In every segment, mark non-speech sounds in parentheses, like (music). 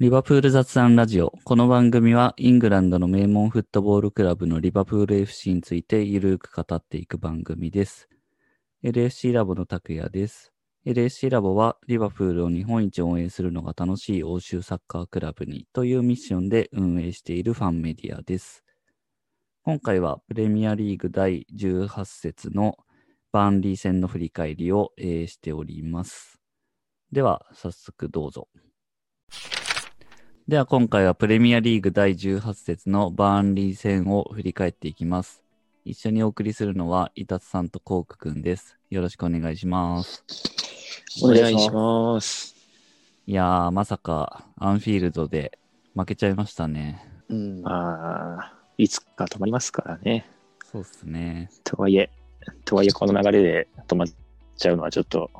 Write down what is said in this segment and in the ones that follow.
リバプール雑談ラジオ。この番組はイングランドの名門フットボールクラブのリバプール FC についてゆるく語っていく番組です。LFC ラボの拓也です。LFC ラボはリバプールを日本一応援するのが楽しい欧州サッカークラブにというミッションで運営しているファンメディアです。今回はプレミアリーグ第18節のバーンリー戦の振り返りを、えーしております。では、早速どうぞ。では今回はプレミアリーグ第18節のバーンリー戦を振り返っていきます。一緒にお送りするのは、伊達さんとコークくんです。よろしくお願いします。お願いします。いやー、まさかアンフィールドで負けちゃいましたね。うん。まあ、いつか止まりますからね。そうっすね。とはいえ、とはいえこの流れで止まっちゃうのはちょっと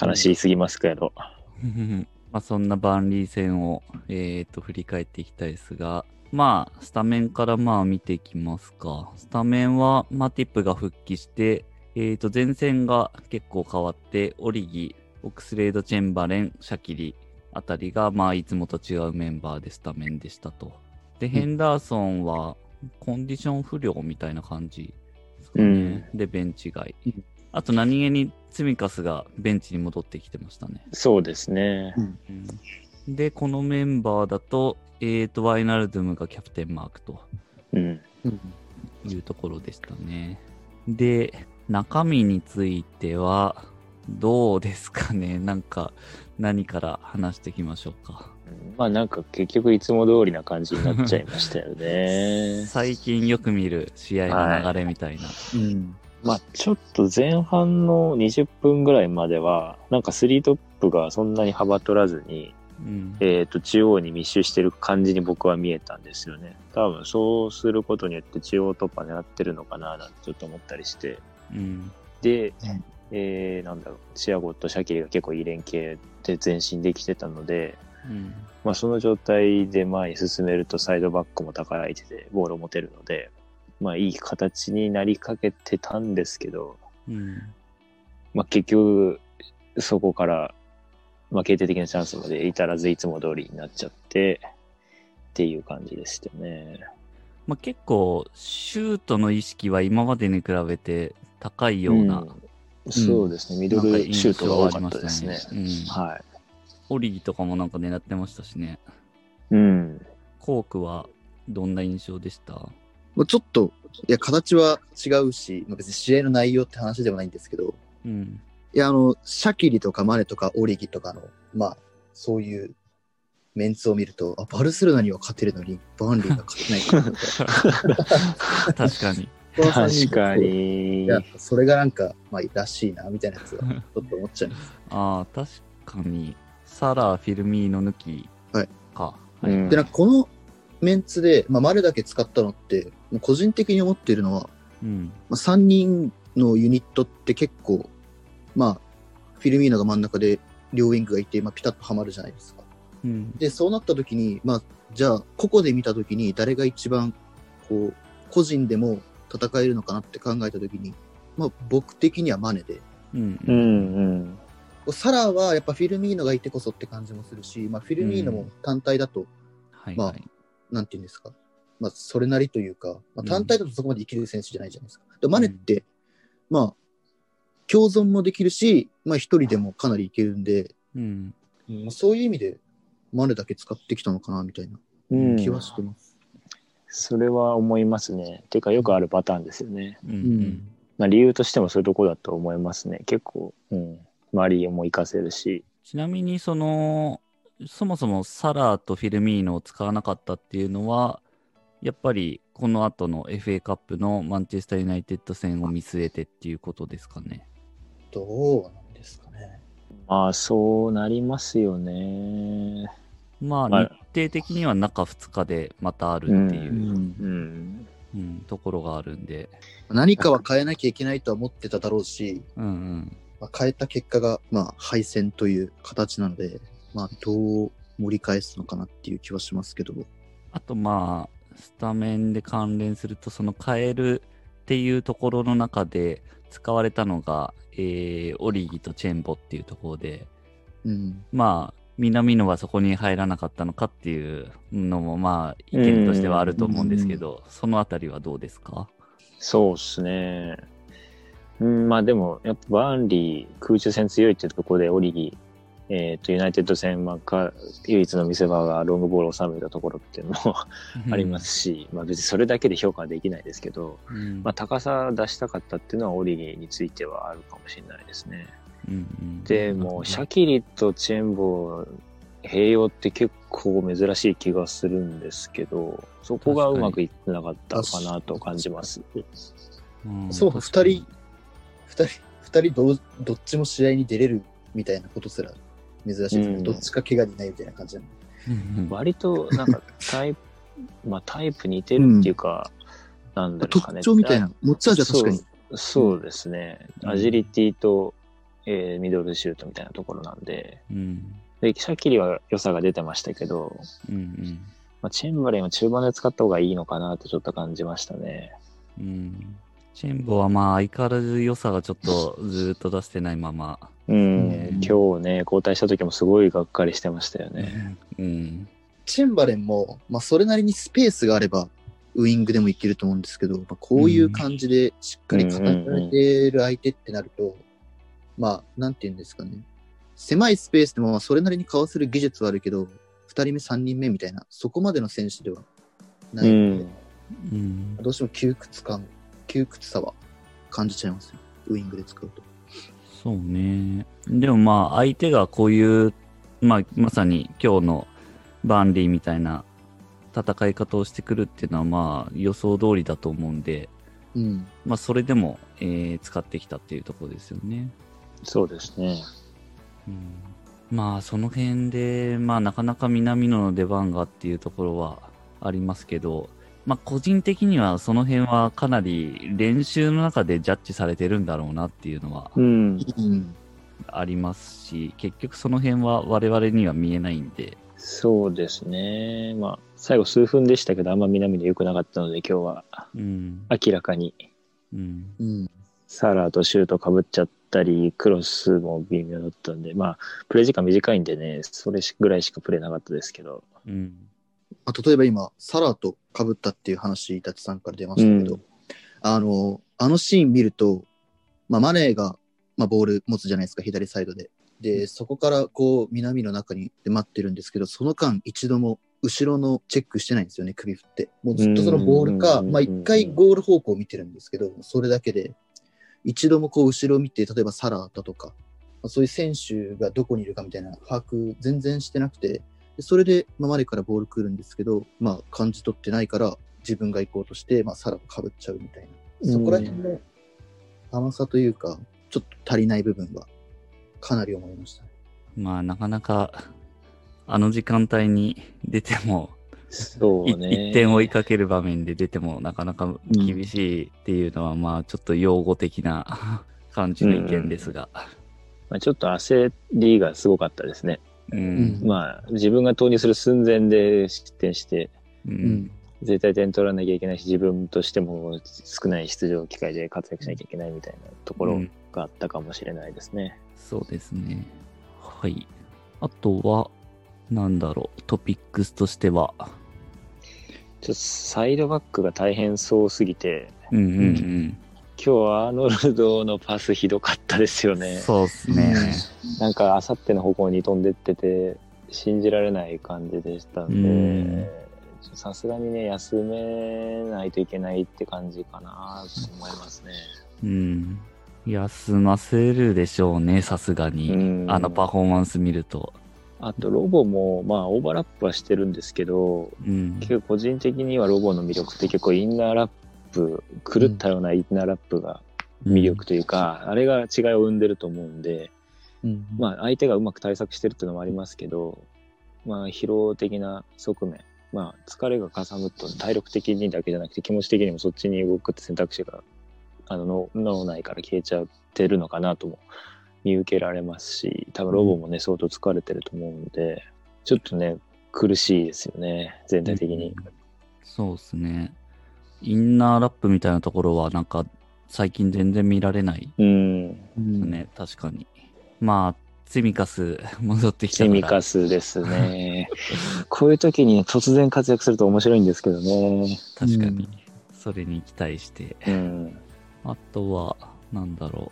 悲しすぎますけど。(laughs) まあそんなバーンリー戦を、えー、と振り返っていきたいですが、まあ、スタメンからまあ見ていきますか。スタメンはマティップが復帰して、えー、と前線が結構変わって、オリギ、オクスレード・チェンバレン、シャキリあたりが、まあ、いつもと違うメンバーでスタメンでしたと。で、ヘンダーソンはコンディション不良みたいな感じですかね。で、ベンチ外うん。あと何気にツミカスがベンチに戻ってきてましたね。そうですね。で、このメンバーだと、えーと、ワイナルドゥムがキャプテンマークとうん。うんいうところでしたね。で、中身については、どうですかね？(laughs) なんか、何から話していきましょうか？まあなんか結局いつも通りな感じになっちゃいましたよね。(laughs) 最近よく見る試合の流れみたいな。うん。まあちょっと前半の20分ぐらいまでは、なんか3トップがそんなに幅取らずに、うん。えっ、と、中央に密集してる感じに僕は見えたんですよね。多分そうすることによって中央突破狙ってるのかななんてちょっと思ったりして。うん。で、うんえー、なんだろう、チアゴとシャキリが結構いい連携で前進できてたので、うん。まあその状態で前に進めるとサイドバックも高い相手でボールを持てるので、まあいい形になりかけてたんですけど、うん。まあ結局そこから、まあ決定的なチャンスまで至らずいつも通りになっちゃって、っていう感じでしたね。まあ、結構、シュートの意識は今までに比べて高いような、うんそうですね、ミドルシュートが多かったですね。ね。うん。はい。オリギとかもなんか狙ってましたしね。うん。コークはどんな印象でした？まあ、ちょっと、いや、形は違うし、まあ、別に試合の内容って話ではないんですけど、うん。いや、あの、シャキリとかマネとかオリギとかの、まあ、そういうメンツを見ると、あ、バルセロナには勝てるのに、バーンリーが勝てないか。確かに。確かいに。や、それがなんか、まあ、らしいな、みたいなやつは、ちょっと思っちゃいます。(laughs) ああ、確かに。サラ、フィルミーノ抜きはいか。はいうんで、なんかこのメンツで、まあ、マネだけ使ったのって、個人的に思っているのは、うん。まあ、3人のユニットって結構、まあ、フィルミーノが真ん中で両ウィングがいて、まあ、ピタッとはまるじゃないですか。うん。で、そうなった時に、まあ、じゃあ、個々で見た時に誰が一番、こう、個人でも戦えるのかなって考えた時に、まあ、僕的にはマネで、うん。うんうん。サラはやっぱフィルミーノがいてこそって感じもするし、まあ、フィルミーノも単体だと、まあはいはい。なんていうんですか、まあ、それなりというか、まあ、うん単体だとそこまで生きる選手じゃないじゃないですか。でマネって、まあ、共存もできるし、まあ、一人でもかなりいけるんで、うん。まあ、そういう意味で、マネだけ使ってきたのかな、みたいなうん気はしてます。それは思いますね。てかよくあるパターンですよね。うん。まあ理由としてもそういうところだと思いますね。結構、うん。周りも活かせるし。ちなみに、その、そもそもサラとフィルミーノを使わなかったっていうのは、やっぱりこの後の FA カップのマンチェスター・ユナイテッド戦を見据えてっていうことですかね。どうなんですかね。まあそうなりますよね。まあ、まあ日程的には中2日でまたあるっていう、うんうん。うんところがあるんで、何かは変えなきゃいけないとは思ってただろうし、うんうん。まあ、変えた結果が、まあ、敗戦という形なので、まあ、どう盛り返すのかなっていう気はしますけど、あとまあ、スタメンで関連すると、その変えるっていうところの中で使われたのが、えーオリギとチェンボっていうところで、うん。まあ、南野はそこに入らなかったのかっていうのもまあ意見としてはあると思うんですけど、そのあたりはどうですか？そうですね。うん、まあでも、やっぱバーンリー、空中戦強いっていうところで、オリギ、えっ、と、ユナイテッド戦、まあか、唯一の見せ場がロングボールを収めたところっていうのも (laughs) ありますし、まあ別にそれだけで評価はできないですけど、うん。まあ高さ出したかったっていうのはオリギについてはあるかもしれないですね。うんうんでも、シャキリとチェンボ併用って結構珍しい気がするんですけど、そこがうまくいってなかったかなと感じます。うんそう、二人、二人、二人どうどっちも試合に出れるみたいなことすら珍しいですね。うんどっちか怪我にないみたいな感じなの。うんうん割となんかタイプ、(laughs) まあタイプ似てるっていうか、なんだろうかね。特徴みたいな。持ち味は確かに。そうそうですね。うんアジリティと、えーミドルシュートみたいなところなんで、うんで、シャキリは良さが出てましたけど、うんうんまあ、チェンバレンは中盤で使った方がいいのかなとちょっと感じましたね。うんチェンボはまあ相変わらず良さがちょっとずーっと出してないまま、うん、ね今日ね、交代した時もすごいがっかりしてましたよね。うんチェンバレンも、まあ、それなりにスペースがあれば、ウイングでもいけると思うんですけど、まあ、こういう感じでしっかり固められてる相手ってなると、まあ、なんて言うんですかね。狭いスペースでもまあそれなりにかわせる技術はあるけど、2人目、3人目みたいな、そこまでの選手ではなういので、ん。うんどうしても窮屈感、窮屈さは感じちゃいますね。ウイングで使うと。そうね。でもまあ相手がこういう、まあまさに今日のバーンリーみたいな戦い方をしてくるっていうのはまあ予想通りだと思うんで、うん。まあそれでも、えー使ってきたっていうところですよね。そうですね。うんまあその辺で、まあなかなか南野の出番がっていうところはありますけど、まあ個人的にはその辺はかなり練習の中でジャッジされてるんだろうなっていうのは。ありますし、結局その辺は我々には見えないんで、そうですね。まあ、最後数分でしたけど、あんま南で良くなかったので、今日はうん。明らかにうん。うん。サラーとシュート被っちゃったり、クロスも微妙だったんで、まあ、プレイ時間短いんでね、それぐらいしかプレイなかったですけど。うん。まあ、例えば今、サラと被ったっていう話、伊達さんから出ましたけど、うんあの、あのシーン見ると、まあ、マネーが、まあ、ボール持つじゃないですか、左サイドで。で、そこからこう、南の中にで待ってるんですけど、その間一度も後ろのチェックしてないんですよね、首振って。もうずっとそのボールか、うんまあ一回ゴール方向を見てるんですけど、それだけで、一度もこう後ろを見て、例えばサラだとか、まあそういう選手がどこにいるかみたいな把握全然してなくて、でそれで、まあ、マネからボール来るんですけど、まあ感じ取ってないから、自分が行こうとして、まあサラをかぶっちゃうみたいな。そこら辺の甘さというか、ちょっと足りない部分は、かなり思いましたね。まあなかなか、あの時間帯に出ても、いそうね。一点追いかける場面で出てもなかなか厳しいっていうのは、まあちょっと用語的な (laughs) 感じの意見ですが。まあ、ちょっと焦りがすごかったですね。うん。まあ、自分が投入する寸前で失点して、う。うん絶対点取らなきゃいけないし、自分としても少ない出場機会で活躍しなきゃいけないみたいなところうんがあったかもしれないですね。そうですね。はい。あとは、なんだろう、トピックスとしては。ちょっとサイドバックが大変そうすぎて、うんうんうん。今日はアーノルドのパスひどかったですよね。そうっすね。なんか、あさっての方向に飛んでってて、信じられない感じでしたんうんで、さすがにね、休めないといけないって感じかなと思いますね。うん。休ませるでしょうね、さすがに。うんあのパフォーマンス見ると。あと、ロボも、まあ、オーバーラップはしてるんですけど、うん。結構個人的にはロボの魅力って結構インナーラップ、狂ったようなインナーラップが魅力というか、あれが違いを生んでると思うんで、うんまあ、相手がうまく対策してるっていうのもありますけど、まあ、疲労的な側面、まあ、疲れがかさむと体力的にだけじゃなくて気持ち的にもそっちに動くって選択肢があの脳脳内から消えちゃってるのかなとも見受けられますし多分ロボもね相当疲れてると思うんでちょっとね苦しいですよね全体的に。そうですね。インナーラップみたいなところは、なんか、最近全然見られないうん、うんね、確かに。まあ、ツィミカス戻ってきたセミカスですね。(laughs) こういう時に突然活躍すると面白いんですけどね。確かにうん。それに期待して。うん。あとは、なんだろ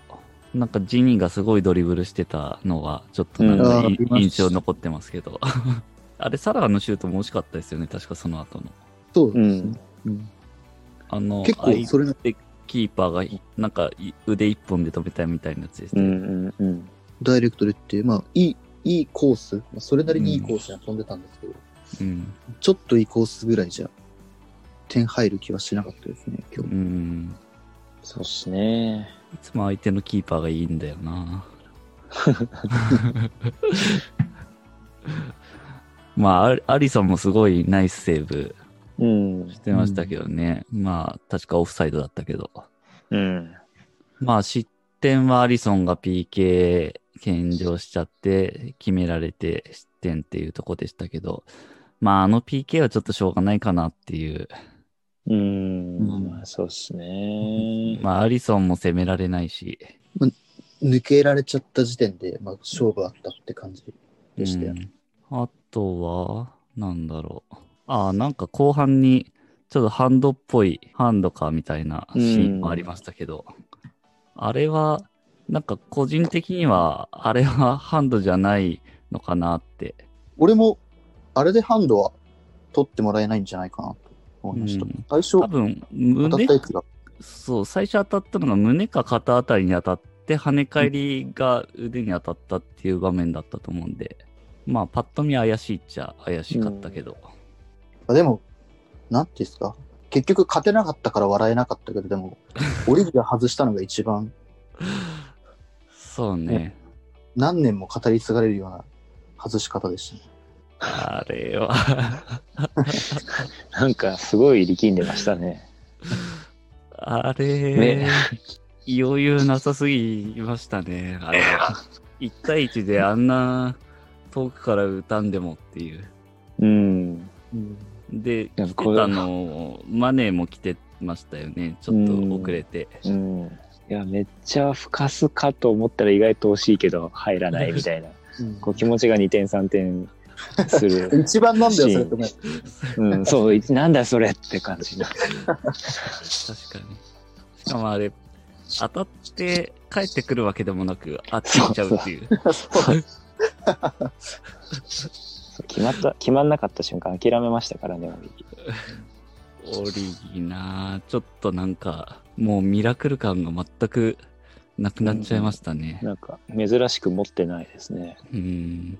う。なんかジニーがすごいドリブルしてたのが、ちょっとなんかいう印象残ってますけど。(laughs) あれ、サラーのシュートも惜しかったですよね、確かその後の。そうですね。うんあの、結構それキーパーがい、なんかい腕一本で止めたみたいなやつですね。うんうんうん。ダイレクトでって、まあ、いい、いいコース、まあそれなりにいいコースに飛んでたんですけど、うん。ちょっといいコースぐらいじゃ、点入る気はしなかったですね、今う日。ん。そうっすね。いつも相手のキーパーがいいんだよな。(laughs) (laughs) まあアリ、ソンもすごいナイスセーブうん。してましたけどね。まあ、確かオフサイドだったけど。うん。まあ、失点はアリソンが PK 献上しちゃって、決められて失点っていうとこでしたけど、まあ、あの PK はちょっとしょうがないかなっていう。うん。うんまあ、そうっすね。まあ、アリソンも攻められないし。抜けられちゃった時点で、まあ、勝負あったって感じでしたよね。うんあとは、なんだろう。ああ、なんか後半に、ちょっとハンドっぽい、ハンドかみたいなシーンもありましたけど、あれは、なんか個人的には、あれはハンドじゃないのかなって。俺も、あれでハンドは取ってもらえないんじゃないかなと思いました。うん最初、多分、当たっ胸そう、最初当たったのが胸か肩あたりに当たって、跳ね返りが腕に当たったっていう場面だったと思うんで、まあ、パッと見怪しいっちゃ怪しかったけど。あでも、なんていうんですか、結局勝てなかったから笑えなかったけど、でも、(laughs) オリビア外したのが一番そうね。何年も語り継がれるような外し方でしたね。あれは、(laughs) なんか、すごい力んでましたね。あれ、ね余裕なさすぎましたね。あれは。1対1であんな遠くから打たんでもっていう。うん。で、やっぱこれ来てたの、マネーも来てましたよね。ちょっと遅れて。うん。いや、めっちゃふかすかと思ったら意外と惜しいけど入らないみたいな。うんこう気持ちが2点3点する。(laughs) 一番なんだよ、それってね。うん、そう、いなんだそれって感じの。確かに。しかもあれ、当たって帰ってくるわけでもなく、あっち行っちゃうっていう。そう (laughs) 決まった、決まんなかった瞬間諦めましたからね、俺オリギなちょっとなんか、もうミラクル感が全くなくなっちゃいましたね。なんか、珍しく持ってないですね。うん。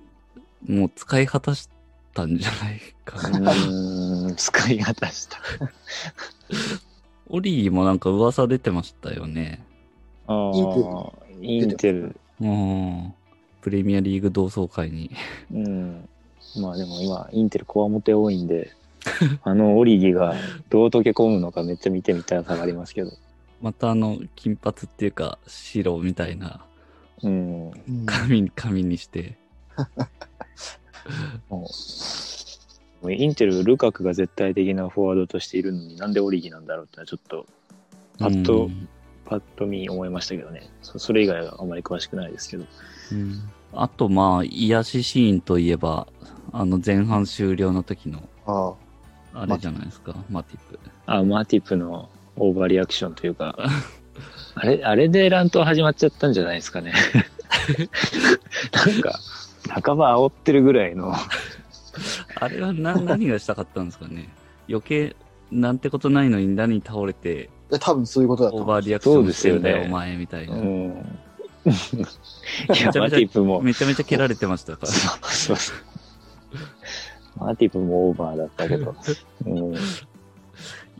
もう使い果たしたんじゃないかな。うん、使い果たした。(laughs) オリギもなんか噂出てましたよね。あインテあ、インテル。うん。プレミアリーグ同窓会に。うん。まあでも今、インテルコアモテ多いんで、(laughs) あのオリギがどう溶け込むのかめっちゃ見てみたさがありますけど。またあの、金髪っていうか、白みたいなうん。うん髪髪にして。(laughs) もうもうインテル、ルカクが絶対的なフォワードとしているのになんでオリギなんだろうってのはちょっとパッとうんパッと見思いましたけどね。そそれ以外はあまり詳しくないですけど。うんあとまあ、癒しシーンといえば、あの前半終了の時の、あれじゃないですか、マティプ。あ、マーティプのオーバーリアクションというか、(laughs) あれ、あれで乱闘始まっちゃったんじゃないですかね。(laughs) なんか、半ば煽ってるぐらいの、(laughs) あれは何がしたかったんですかね？余計、なんてことないのに何倒れて、で多分そういうことだとオーバーリアクションしてんだよ、そうですよねお前みたいな。うん。いや、めちゃめちゃマーティプも、めちゃめちゃ蹴られてましたから。そうそうそう。マーティプもオーバーだったけど、うん、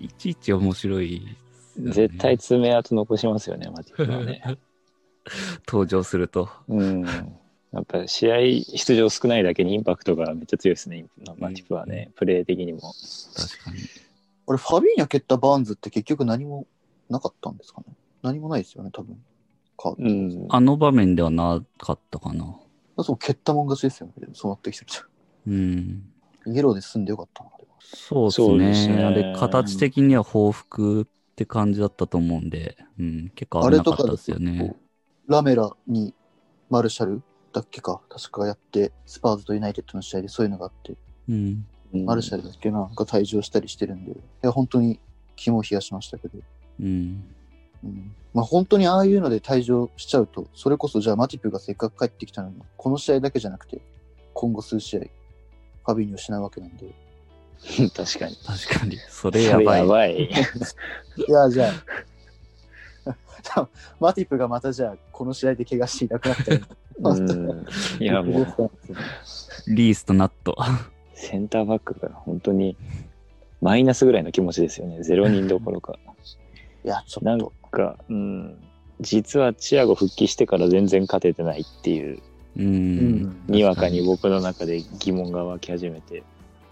いちいち面白いね、絶対爪痕残しますよね、マーティプはね。(laughs) 登場すると。うん。やっぱ試合出場少ないだけにインパクトがめっちゃ強いですね、マーティプはね、プレー的にも。確かに。俺、ファビーニャ蹴ったバーンズって結局何もなかったんですかね？何もないですよね、多分。カード。うん。あの場面ではなかったかな。そう、蹴ったもん勝ちですよね。そうなってきてるじうん。ゃん。イエローで済んでよかったそうですそうですね。ねあれ、形的には報復って感じだったと思うんで、うん、結構危なかったですよね。ラメラにマルシャルだっけか、確かやって、スパーズとユナイテッドの試合でそういうのがあって、うん。うんマルシャルだっけな、が退場したりしてるんで、いや、本当に肝を冷やしましたけど、うん。うん、まあ本当にああいうので退場しちゃうと、それこそじゃあマティプがせっかく帰ってきたのに、この試合だけじゃなくて、今後数試合、ファビーニを失うわけなんで、(laughs) 確かに。確かに。(laughs) それやばい。やばい。(laughs) いや、じゃあ、マティプがまたじゃあ、この試合で怪我していなくなったら、うん。いや、もう、リースとナット。センターバックが本当にマイナスぐらいの気持ちですよね。ゼロ人どころか。いや、ちょなんっと、か、うん。実はチアゴ復帰してから全然勝ててないっていう、う。うんんにわかに僕の中で疑問が湧き始めて。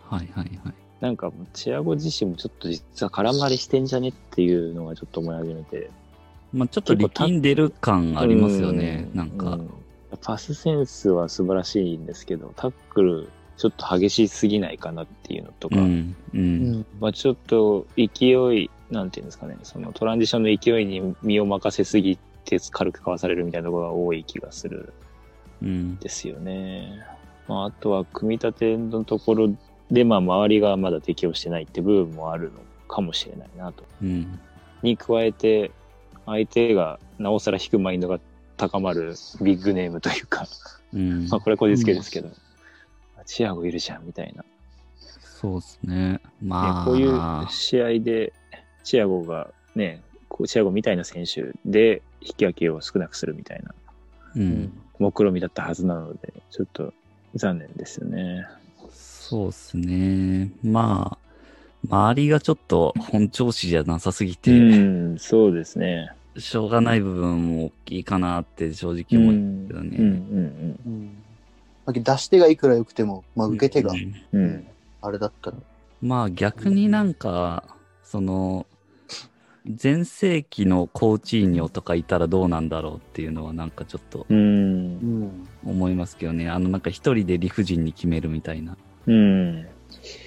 はいはいはい。なんか、チアゴ自身もちょっと実は空回りしてんじゃねっていうのがちょっと思い始めて。まあちょっと力んでる感ありますよね。うんなんかう。んパスセンスは素晴らしいんですけど、タックルちょっと激しすぎないかなっていうのとか、うん。う。うんん。まあちょっと勢い、なんていうんですかね、そのトランジションの勢いに身を任せすぎて軽くかわされるみたいなところが多い気がする。ですよね。まああとは組み立てのところで、まあ周りがまだ適応してないって部分もあるのかもしれないなと。うん。に加えて、相手がなおさら引くマインドが高まるビッグネームというか、うん (laughs) まあこれこじつけですけど、チアゴいるじゃんみたいな。そうですね。ねまあ。こういう試合で、チアゴがね、チアゴみたいな選手で引き分けを少なくするみたいなうん。目論見だったはずなので、ちょっと残念ですよね。そうですね。まあ、周りがちょっと本調子じゃなさすぎて、うん、そうですね。しょうがない部分も大きいかなって正直思うけどね。うん、うん、うん。まあ出し手がいくら良くても、まあ、受け手がう、んうん。うん。あれだったら、まあ逆になんか、その、前世紀のコーチーニョとかいたらどうなんだろうっていうのはなんかちょっと。思いますけどね。あのなんか一人で理不尽に決めるみたいな。うん。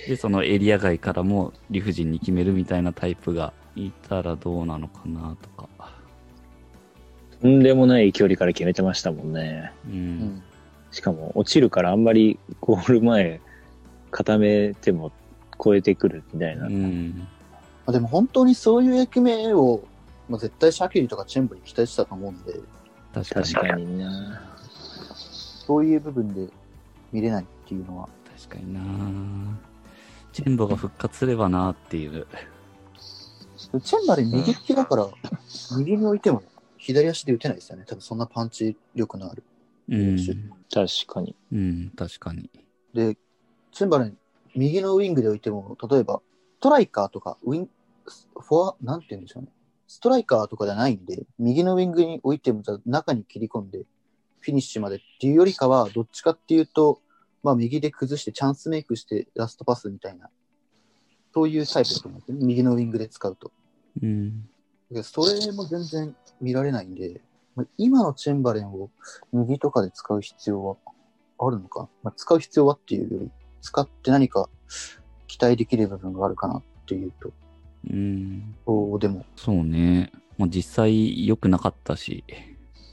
で、そのエリア外からも理不尽に決めるみたいなタイプがいたらどうなのかなとか。とんでもない距離から決めてましたもんね。う。うんん。しかも落ちるからあんまりゴール前固めても超えてくるみたいな。うん。まあ、でも本当にそういう役目を、まあ、絶対シャキリとかチェンボに期待してたと思うんで、確かに。確かにな。そういう部分で見れないっていうのは、確かになチェンボが復活すればなっていう。チェンバレン右利きだから、右に置いても左足で打てないですよね。多分そんなパンチ力のある。うん。確かに。うん、確かに。で、チェンバレン右のウィングで置いても、例えばストライカーとかウィン、フォア、なんて言うんでしょうね。ストライカーとかじゃないんで、右のウィングに置いても、じゃあ中に切り込んで、フィニッシュまでっていうよりかは、どっちかっていうと、まあ右で崩してチャンスメイクしてラストパスみたいな、そういうタイプだと思うんですね。右のウィングで使うと。うん。でそれも全然見られないんで、まあ今のチェンバレンを右とかで使う必要はあるのか？な、まあ、使う必要はっていうより、使って何か期待できる部分があるかなっていうと、うん。そうでも、そうね。まあ、実際良くなかったし。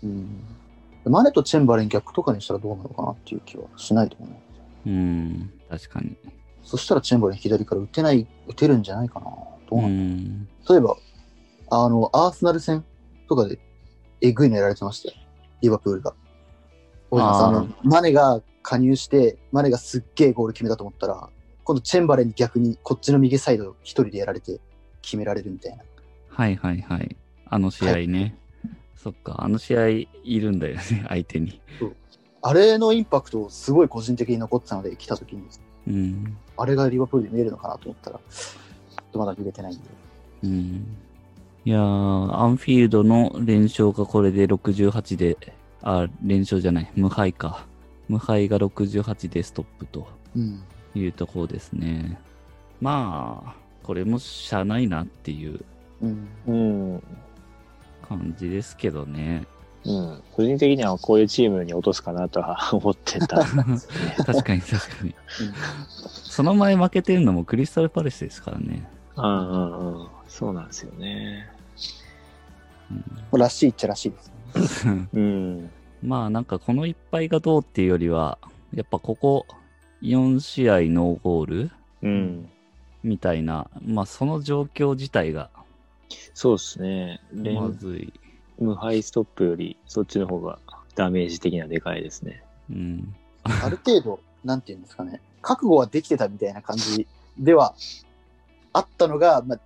うん、マネとチェンバレン逆とかにしたらどうなのかなっていう気はしないでもない。うん。確かに。そしたらチェンバレン左から打てない、打てるんじゃないかな。どううなの、ん。例えば、あの、アーセナル戦とかで、えぐいのやられてましたよ。リバプールが。あの、マネが加入して、マネがすっげえゴール決めたと思ったら、今度チェンバレンに逆にこっちの右サイド一人でやられて決められるみたいな。はいはいはい。あの試合ね。そっか、あの試合いるんだよね、(laughs) 相手に。あれのインパクトすごい個人的に残ってたので、来た時に、うん。あれがリバプールで見えるのかなと思ったら、ちょっとまだ見れてないんで。うん。いやー、アンフィールドの連勝がこれで68で、あ、連勝じゃない、無敗か。無敗が68でストップとうん。いうところですね。まあ、これもしゃあないなっていう。感じですけどね。うん。個人的にはこういうチームに落とすかなとは思ってた。(laughs) 確かに確かに。その前負けてるのもクリスタルパレスですからね。うんうんうん。そうなんですよね。うんうん、らしいっちゃらしいですね。うん。(laughs) まあなんかこの一敗がどうっていうよりは、やっぱここ4試合ノーゴールうん。みたいな、まあその状況自体がそうですね。連まずい。無敗ストップより、そっちの方がダメージ的にはでかいですね。うん。ある程度、なんていうんですかね、覚悟はできてたみたいな感じではあったのが、まあ、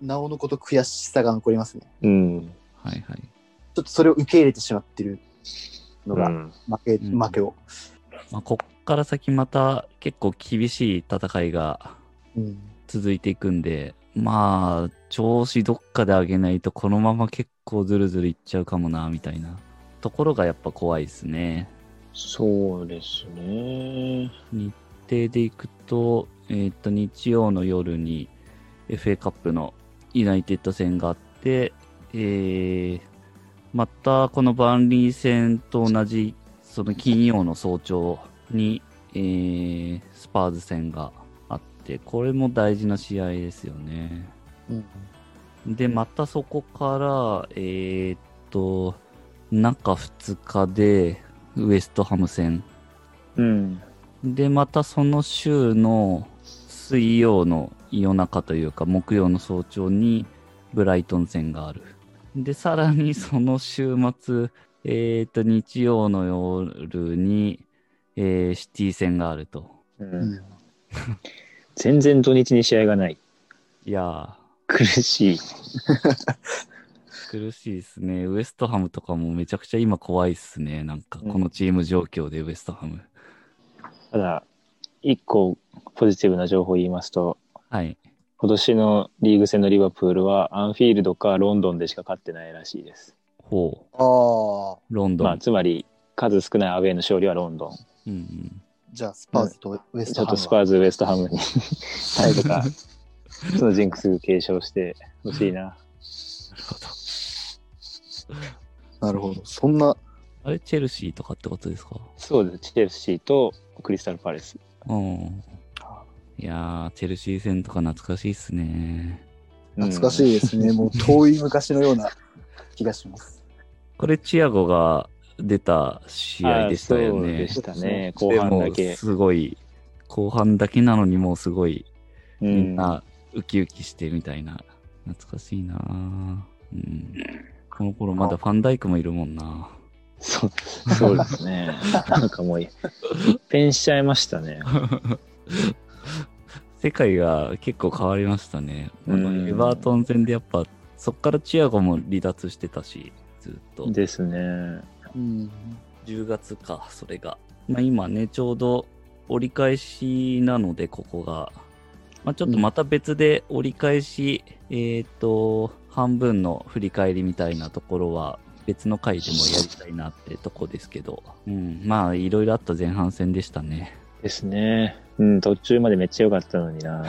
なおのこと悔しさが残りますね。うん。はいはい。ちょっとそれを受け入れてしまってるのが、うん負け、うん負けを。まあこっから先また結構厳しい戦いがうん。続いていくんで、まあ、調子どっかで上げないとこのまま結構ズルズルいっちゃうかもな、みたいなところがやっぱ怖いですね。そうですね。日程でいくと、えっ、と、日曜の夜に FA カップのユナイテッド戦があって、えー、またこのバンリー戦と同じ、その金曜の早朝に、えー、スパーズ戦がて、これも大事な試合ですよね。うん。で、またそこから、えーっと、中2日でウエストハム戦。うん。で、またその週の水曜の夜中というか木曜の早朝にブライトン戦がある。で、さらにその週末、えーっと、日曜の夜に、えーシティ戦があると。う、うんん。全然土日に試合がない。いやー、苦しい。(laughs) 苦しいですね。ウエストハムとかもめちゃくちゃ今怖いっすね。なんか、このチーム状況でウエストハム。ただ、一個ポジティブな情報を言いますと、はい。今年のリーグ戦のリバプールはアンフィールドかロンドンでしか勝ってないらしいです。ほう。ああ、ロンドン。まあ、つまり数少ないアウェーの勝利はロンドン。うんうん。じゃあスパーズとウエスちょっトハムは。とスパーズ、ウエストハムに (laughs) 最後か、そのジンクス継承してほしいな。なるほど。なるほど。そんな、あれ、チェルシーとかってことですか？そうです。チェルシーとクリスタルパレス。うん。いやー、チェルシー戦とか懐かしいっすね。懐かしいですね。もう遠い昔のような気がします。これ、チアゴが出た試合でしたよね。でしたね。後半だけ。すごい、後半だけなのにもうすごい、うんみんなウキウキしてみたいな。懐かしいなうん。この頃まだファンダイクもいるもんな。そうそうですね。(laughs) なんかもう、一変しちゃいましたね。(laughs) 世界が結構変わりましたね。エバートン戦でやっぱ、そっからチアゴも離脱してたし、ずっと。ですね。うん。10月か、それが。まあ今ね、ちょうど折り返しなので、ここが。まあちょっとまた別で折り返し、えっ、と、半分の振り返りみたいなところは、別の回でもやりたいなってとこですけど。うん、まあいろいろあった前半戦でしたね。ですね。うん、途中までめっちゃ良かったのにな。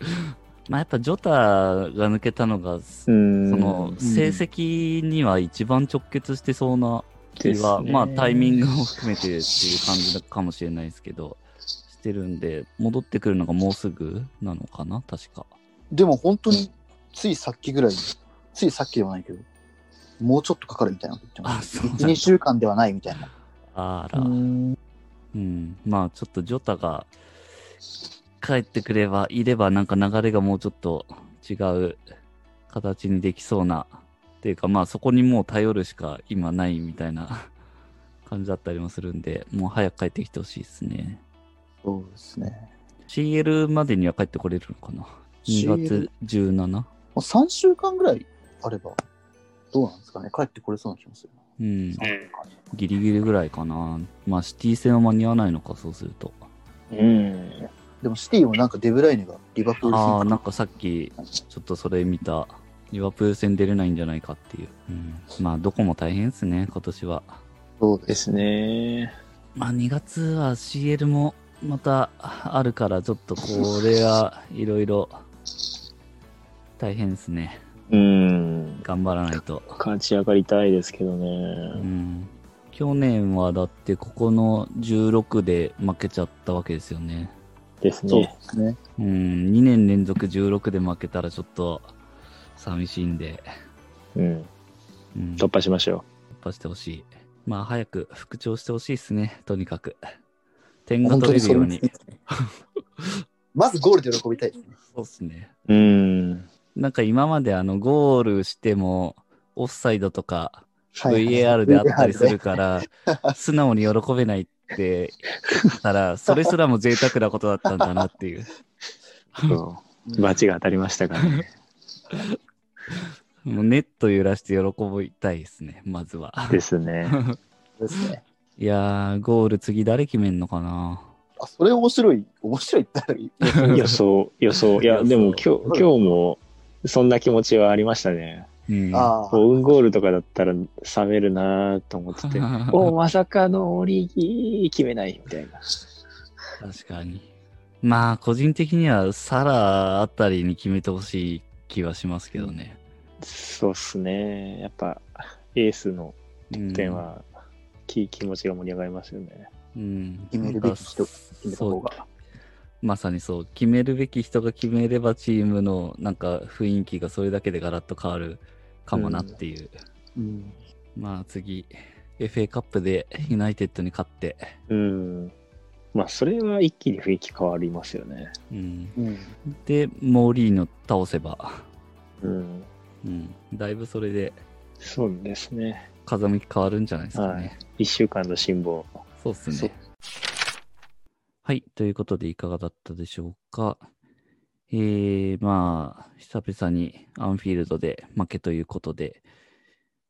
(laughs) まあやっぱジョタが抜けたのが、うん。その成績には一番直結してそうなですねまあタイミングも含めてっていう感じかもしれないですけど、してるんで、戻ってくるのがもうすぐなのかな？確か。でも本当に、ついさっきぐらい、ついさっきではないけど、もうちょっとかかるみたいなこと言ってまあ、す。そうなん1、2週間ではないみたいな。あら、ううん、んまあちょっとジョタが帰ってくれば、いればなんか流れがもうちょっと違う形にできそうな、っていうかまあそこにもう頼るしか今ないみたいな (laughs) 感じだったりもするんで、もう早く帰ってきてほしいですね。そうですね。CL までには帰ってこれるのかな ?2 月 17? もう3週間ぐらいあれば、どうなんですかね？帰ってこれそうな気もするな。うん。ギリギリぐらいかな。まあシティ戦は間に合わないのか、そうすると。うん。でもシティもなんかデブライネがリバプールああ、戦なんかさっき、ちょっとそれ見た。リバプール戦出れないんじゃないかっていう。うん、まあ、どこも大変ですね、今年は。そうです。ね。まあ、2月は CL もまたあるから、ちょっとこれはいろいろ大変ですね。うん。頑張らないと。勝ち上がりたいですけどうね。ん。去年はだってここの16で負けちゃったわけですよね。そうですねで。すね。うん、2年連続16で負けたらちょっと寂しいんで、うん。うん、突破しましょ突破してほしい。まあ、早く復調してほしいですね、とにかく。点が取れるように。に (laughs) まずゴールで喜びたいですね。そうですね。うん。なんか今まであのゴールしても、オフサイドとか VAR であったりするから、(laughs) 素直に喜べないって言ったら、それすらも贅沢なことだったんだなっていう。そう。バチが当たりましたからね。(laughs) (laughs) もうネット揺らして喜びたいですね、まずは。ですね。(laughs) ですね。いやー、ゴール次誰決めんのかなあ、それ面白い。面白いって言ったらいい。予想、(laughs) 予想。いや、でも今日、今日も、そんな気持ちはありましたね。うん。ああ。オウンゴールとかだったら冷めるなと思ってて、おまさかのオリギ決めないみたいな。確かに。まあ、個人的にはサラあたりに決めてほしい気はしますけどね。そうっすね。やっぱ、エースのうん点は、気気持ちが盛り上がりますよね。うん、決めるべき人決めた方が。まさにそう、決めるべき人が決めればチームのなんか雰囲気がそれだけでガラッと変わるかもなっていう。うん。まあ次、FA カップでユナイテッドに勝って、うん。まあ、それは一気に雰囲気変わりますよね。うん、うん。で、モーリーノ倒せば、うん。うん、だいぶそれでそうですね。風向き変わるんじゃないですかね。はい。一週間の辛抱。そうっすね。はい。ということで、いかがだったでしょうか。えー、まあ、久々にアンフィールドで負けということで、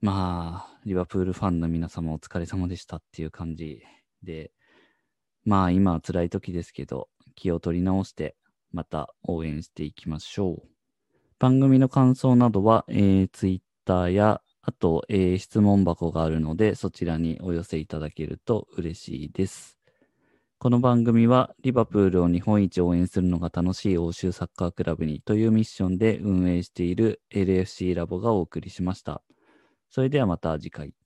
まあ、リバプールファンの皆様お疲れ様でしたっていう感じで、まあ、今は辛い時ですけど、気を取り直して、また応援していきましょう。番組の感想などは、えー、Twitter やあと、えー質問箱があるので、そちらにお寄せいただけると嬉しいです。この番組は、リバプールを日本一応援するのが楽しい欧州サッカークラブにというミッションで運営している LFC ラボがお送りしました。それではまた次回。